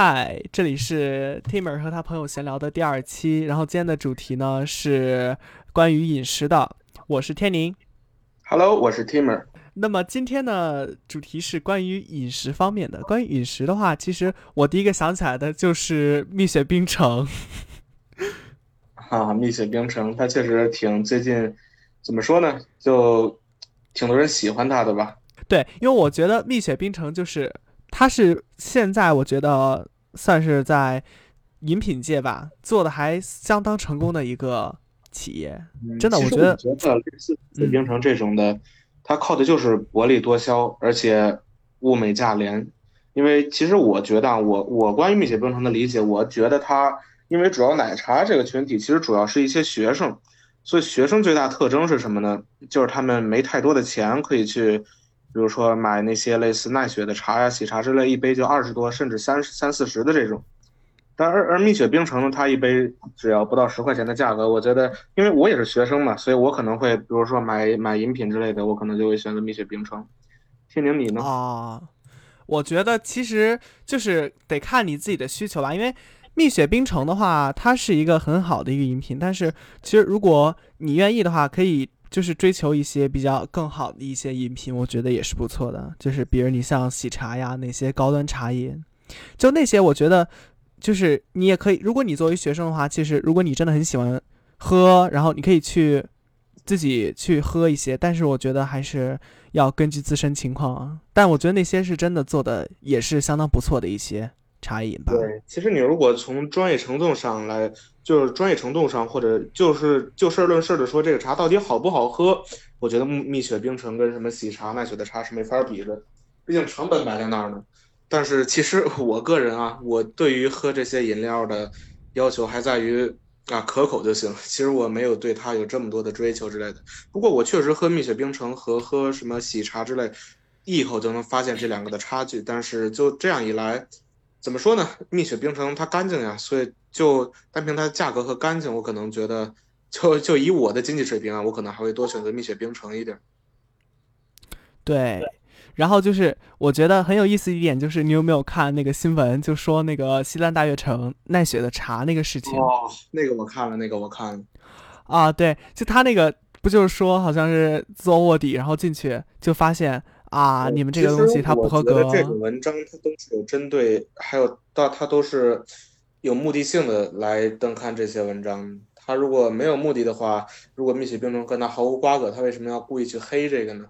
嗨，这里是 Timmer 和他朋友闲聊的第二期，然后今天的主题呢是关于饮食的。我是天宁，Hello，我是 Timmer。那么今天的主题是关于饮食方面的。关于饮食的话，其实我第一个想起来的就是蜜雪冰城。啊，蜜雪冰城，它确实挺最近，怎么说呢？就挺多人喜欢它的吧？对，因为我觉得蜜雪冰城就是。它是现在我觉得算是在饮品界吧做的还相当成功的一个企业，真的，我觉得觉得类似紫冰城这种的，它靠的就是薄利多销，而且物美价廉。因为其实我觉得，我我关于蜜雪冰城的理解，我觉得它因为主要奶茶这个群体其实主要是一些学生，所以学生最大特征是什么呢？就是他们没太多的钱可以去。比如说买那些类似奈雪的茶呀、喜茶之类，一杯就二十多，甚至三三四十的这种。但而而蜜雪冰城呢，它一杯只要不到十块钱的价格，我觉得，因为我也是学生嘛，所以我可能会，比如说买买饮品之类的，我可能就会选择蜜雪冰城。天宁，你呢？啊，我觉得其实就是得看你自己的需求吧，因为蜜雪冰城的话，它是一个很好的一个饮品，但是其实如果你愿意的话，可以。就是追求一些比较更好的一些饮品，我觉得也是不错的。就是比如你像喜茶呀那些高端茶饮，就那些我觉得，就是你也可以。如果你作为学生的话，其实如果你真的很喜欢喝，然后你可以去自己去喝一些。但是我觉得还是要根据自身情况啊。但我觉得那些是真的做的也是相当不错的一些茶饮吧。对，其实你如果从专业程度上来。就是专业程度上，或者就是就事论事的说，这个茶到底好不好喝？我觉得蜜蜜雪冰城跟什么喜茶、奈雪的茶是没法比的，毕竟成本摆在那儿呢。但是其实 我个人啊，我对于喝这些饮料的要求还在于啊可口就行。其实我没有对它有这么多的追求之类的。不过我确实喝蜜雪冰城和喝什么喜茶之类，一口就能发现这两个的差距。但是就这样一来。怎么说呢？蜜雪冰城它干净呀，所以就单凭它的价格和干净，我可能觉得，就就以我的经济水平啊，我可能还会多选择蜜雪冰城一点。对，然后就是我觉得很有意思一点，就是你有没有看那个新闻，就说那个西单大悦城奈雪的茶那个事情？哦，那个我看了，那个我看了。啊，对，就他那个不就是说好像是做卧底，然后进去就发现。啊！你们这个东西它不合格。这种文章它都是有针对，还有到它都是有目的性的来登刊这些文章。他如果没有目的的话，如果蜜雪冰城跟他毫无瓜葛，他为什么要故意去黑这个呢？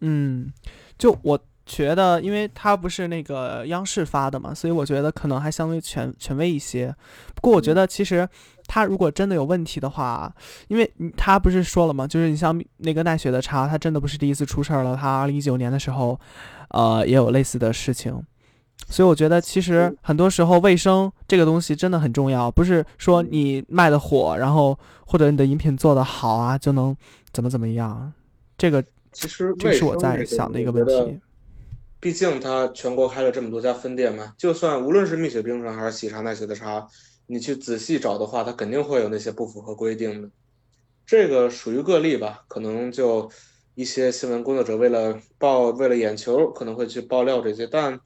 嗯，就我觉得，因为他不是那个央视发的嘛，所以我觉得可能还相对权权威一些。不过我觉得其实。他如果真的有问题的话，因为他不是说了吗？就是你像那个奈雪的茶，它真的不是第一次出事儿了。它二零一九年的时候，呃，也有类似的事情。所以我觉得，其实很多时候卫生这个东西真的很重要，不是说你卖的火，然后或者你的饮品做的好啊，就能怎么怎么样。这个其实这是我在想的一个问题。毕竟它全国开了这么多家分店嘛，就算无论是蜜雪冰城还是喜茶奈雪的茶。你去仔细找的话，它肯定会有那些不符合规定的，这个属于个例吧？可能就一些新闻工作者为了报为了眼球，可能会去爆料这些，但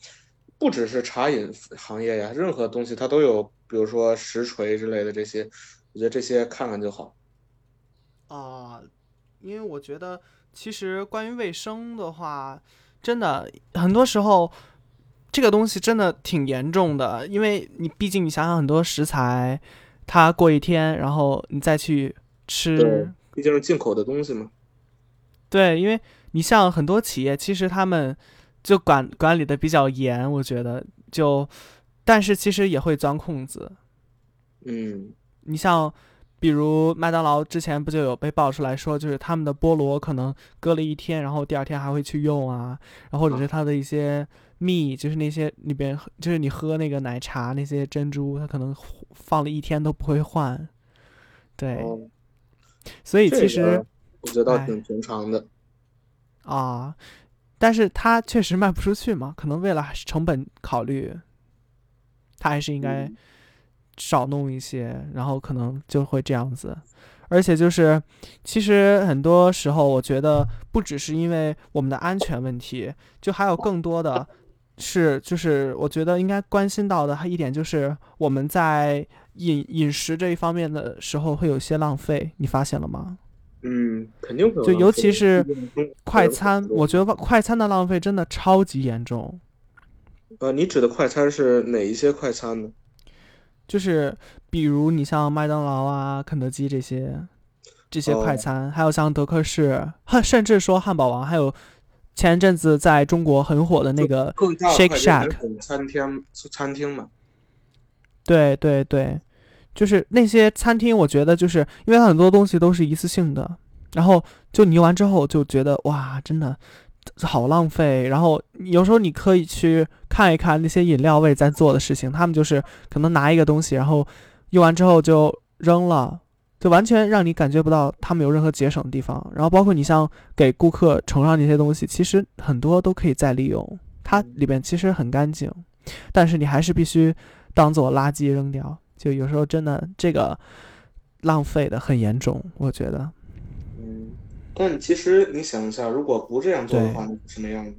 不只是茶饮行业呀，任何东西它都有，比如说实锤之类的这些，我觉得这些看看就好。啊，因为我觉得其实关于卫生的话，真的很多时候。这个东西真的挺严重的，因为你毕竟你想想很多食材，它过一天，然后你再去吃，毕竟是进口的东西嘛。对，因为你像很多企业，其实他们就管管理的比较严，我觉得就，但是其实也会钻空子。嗯，你像比如麦当劳之前不就有被爆出来说，就是他们的菠萝可能搁了一天，然后第二天还会去用啊，然后或者是它的一些。蜜就是那些里边，就是你喝那个奶茶那些珍珠，它可能放了一天都不会换，对，所以其实我觉得挺平常的。啊，但是它确实卖不出去嘛，可能为了成本考虑，它还是应该少弄一些，然后可能就会这样子。而且就是，其实很多时候我觉得不只是因为我们的安全问题，就还有更多的。是就是我觉得应该关心到的一点就是我们在饮饮食这一方面的时候会有些浪费，你发现了吗？嗯，肯定会有就尤其是快餐，我觉得快餐的浪费真的超级严重。呃，你指的快餐是哪一些快餐呢？就是比如你像麦当劳啊、肯德基这些这些快哦餐，还有像德克士，汉甚至说汉堡王，还有前一阵子在中国很火的那个 Shake Shack，餐厅餐厅嘛。对对对，就是那些餐厅，我觉得就是因为它很多东西都是一次性的，然后就你用完之后就觉得哇，真的好浪费。然后有时候你可以去看一看那些饮料位在做的事情，他们就是可能拿一个东西，然后用完之后就扔了。就完全让你感觉不到他们有任何节省的地方，然后包括你像给顾客盛上那些东西，其实很多都可以再利用，它里边其实很干净，但是你还是必须当做垃圾扔掉。就有时候真的这个浪费的很严重，我觉得。嗯，但其实你想一下，如果不这样做的话，那是什么样的？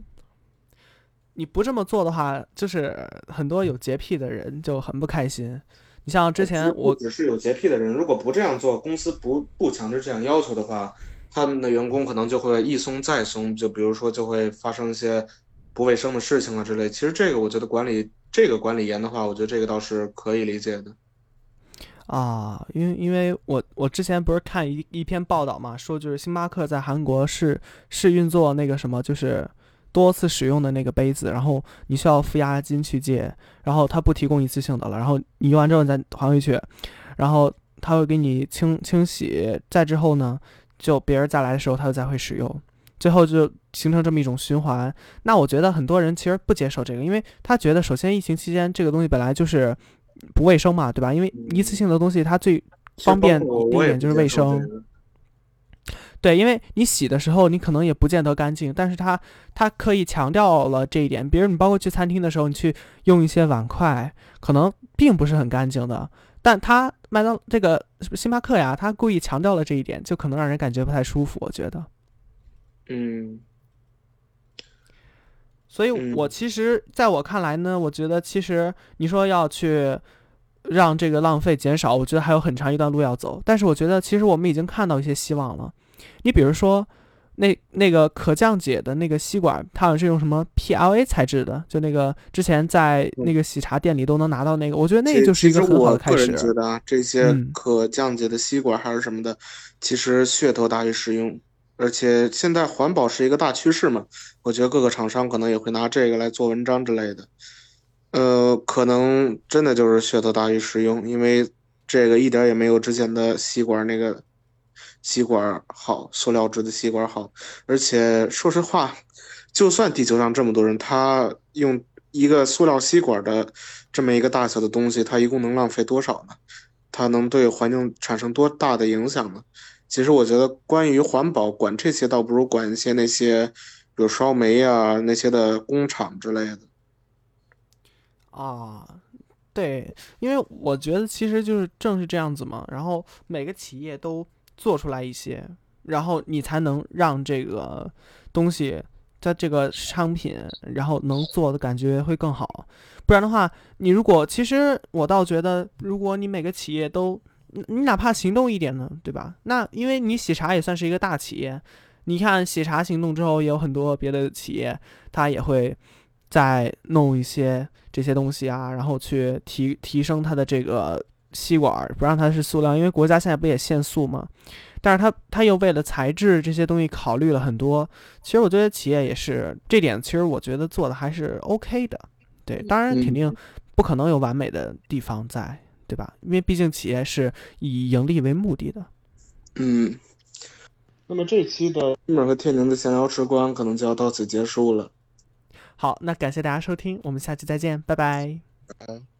你不这么做的话，就是很多有洁癖的人就很不开心。你像之前我只是有洁癖的人，如果不这样做，公司不不强制这样要求的话，他们的员工可能就会一松再松，就比如说就会发生一些不卫生的事情啊之类。其实这个我觉得管理这个管理严的话，我觉得这个倒是可以理解的。啊，因为因为我我之前不是看一一篇报道嘛，说就是星巴克在韩国是试运作那个什么，就是多次使用的那个杯子，然后你需要付押金去借，然后他不提供一次性的了，然后你用完之后你再还回去，然后他会给你清清洗，再之后呢，就别人再来的时候他再会使用，最后就形成这么一种循环。那我觉得很多人其实不接受这个，因为他觉得首先疫情期间这个东西本来就是不卫生嘛，对吧？因为一次性的东西它最方便一点就是卫生对，因为你洗的时候，你可能也不见得干净，但是它它可以强调了这一点。比如你包括去餐厅的时候，你去用一些碗筷，可能并不是很干净的，但它麦当这个星巴克呀，它故意强调了这一点，就可能让人感觉不太舒服。我觉得，嗯所以嗯我其实在我看来呢，我觉得其实你说要去让这个浪费减少，我觉得还有很长一段路要走。但是我觉得其实我们已经看到一些希望了。你比如说，那那个可降解的那个吸管，它好像是用什么 PLA 材质的，就那个之前在那个喜茶店里都能拿到那个，我觉得那个就是一个很好的开我个人觉始。得啊，这些嗯可降解的吸管还是什么的，其实噱头大于实用。而且现在环保是一个大趋势嘛，我觉得各个厂商可能也会拿这个来做文章之类的。呃，可能真的就是噱头大于实用，因为这个一点也没有之前的吸管那个吸管好，塑料制的吸管好。而且说实话，就算地球上这么多人，他用一个塑料吸管的这么一个大小的东西，它一共能浪费多少呢？它能对环境产生多大的影响呢？其实我觉得，关于环保，管这些倒不如管一些那些，比如烧煤啊那些的工厂之类的。啊，对，因为我觉得其实就是正是这样子嘛，然后每个企业都做出来一些，然后你才能让这个东西它这个商品，然后能做的感觉会更好。不然的话，你如果其实我倒觉得，如果你每个企业都你你哪怕行动一点呢，对吧？那因为你喜茶也算是一个大企业，你看喜茶行动之后，也有很多别的企业，它也会再弄一些这些东西啊，然后去提提升它的这个吸管儿，不让它是塑料，因为国家现在不也限塑吗？但是它它又为了材质这些东西考虑了很多。其实我觉得企业也是这点，其实我觉得做的还是 OK 的。对，当然肯定不可能有完美的地方在，对吧？因为毕竟企业是以盈利为目的的。嗯，那么这期的日本和天宁的闲聊时光可能就要到此结束了。好，那感谢大家收听，我们下期再见，拜拜。拜拜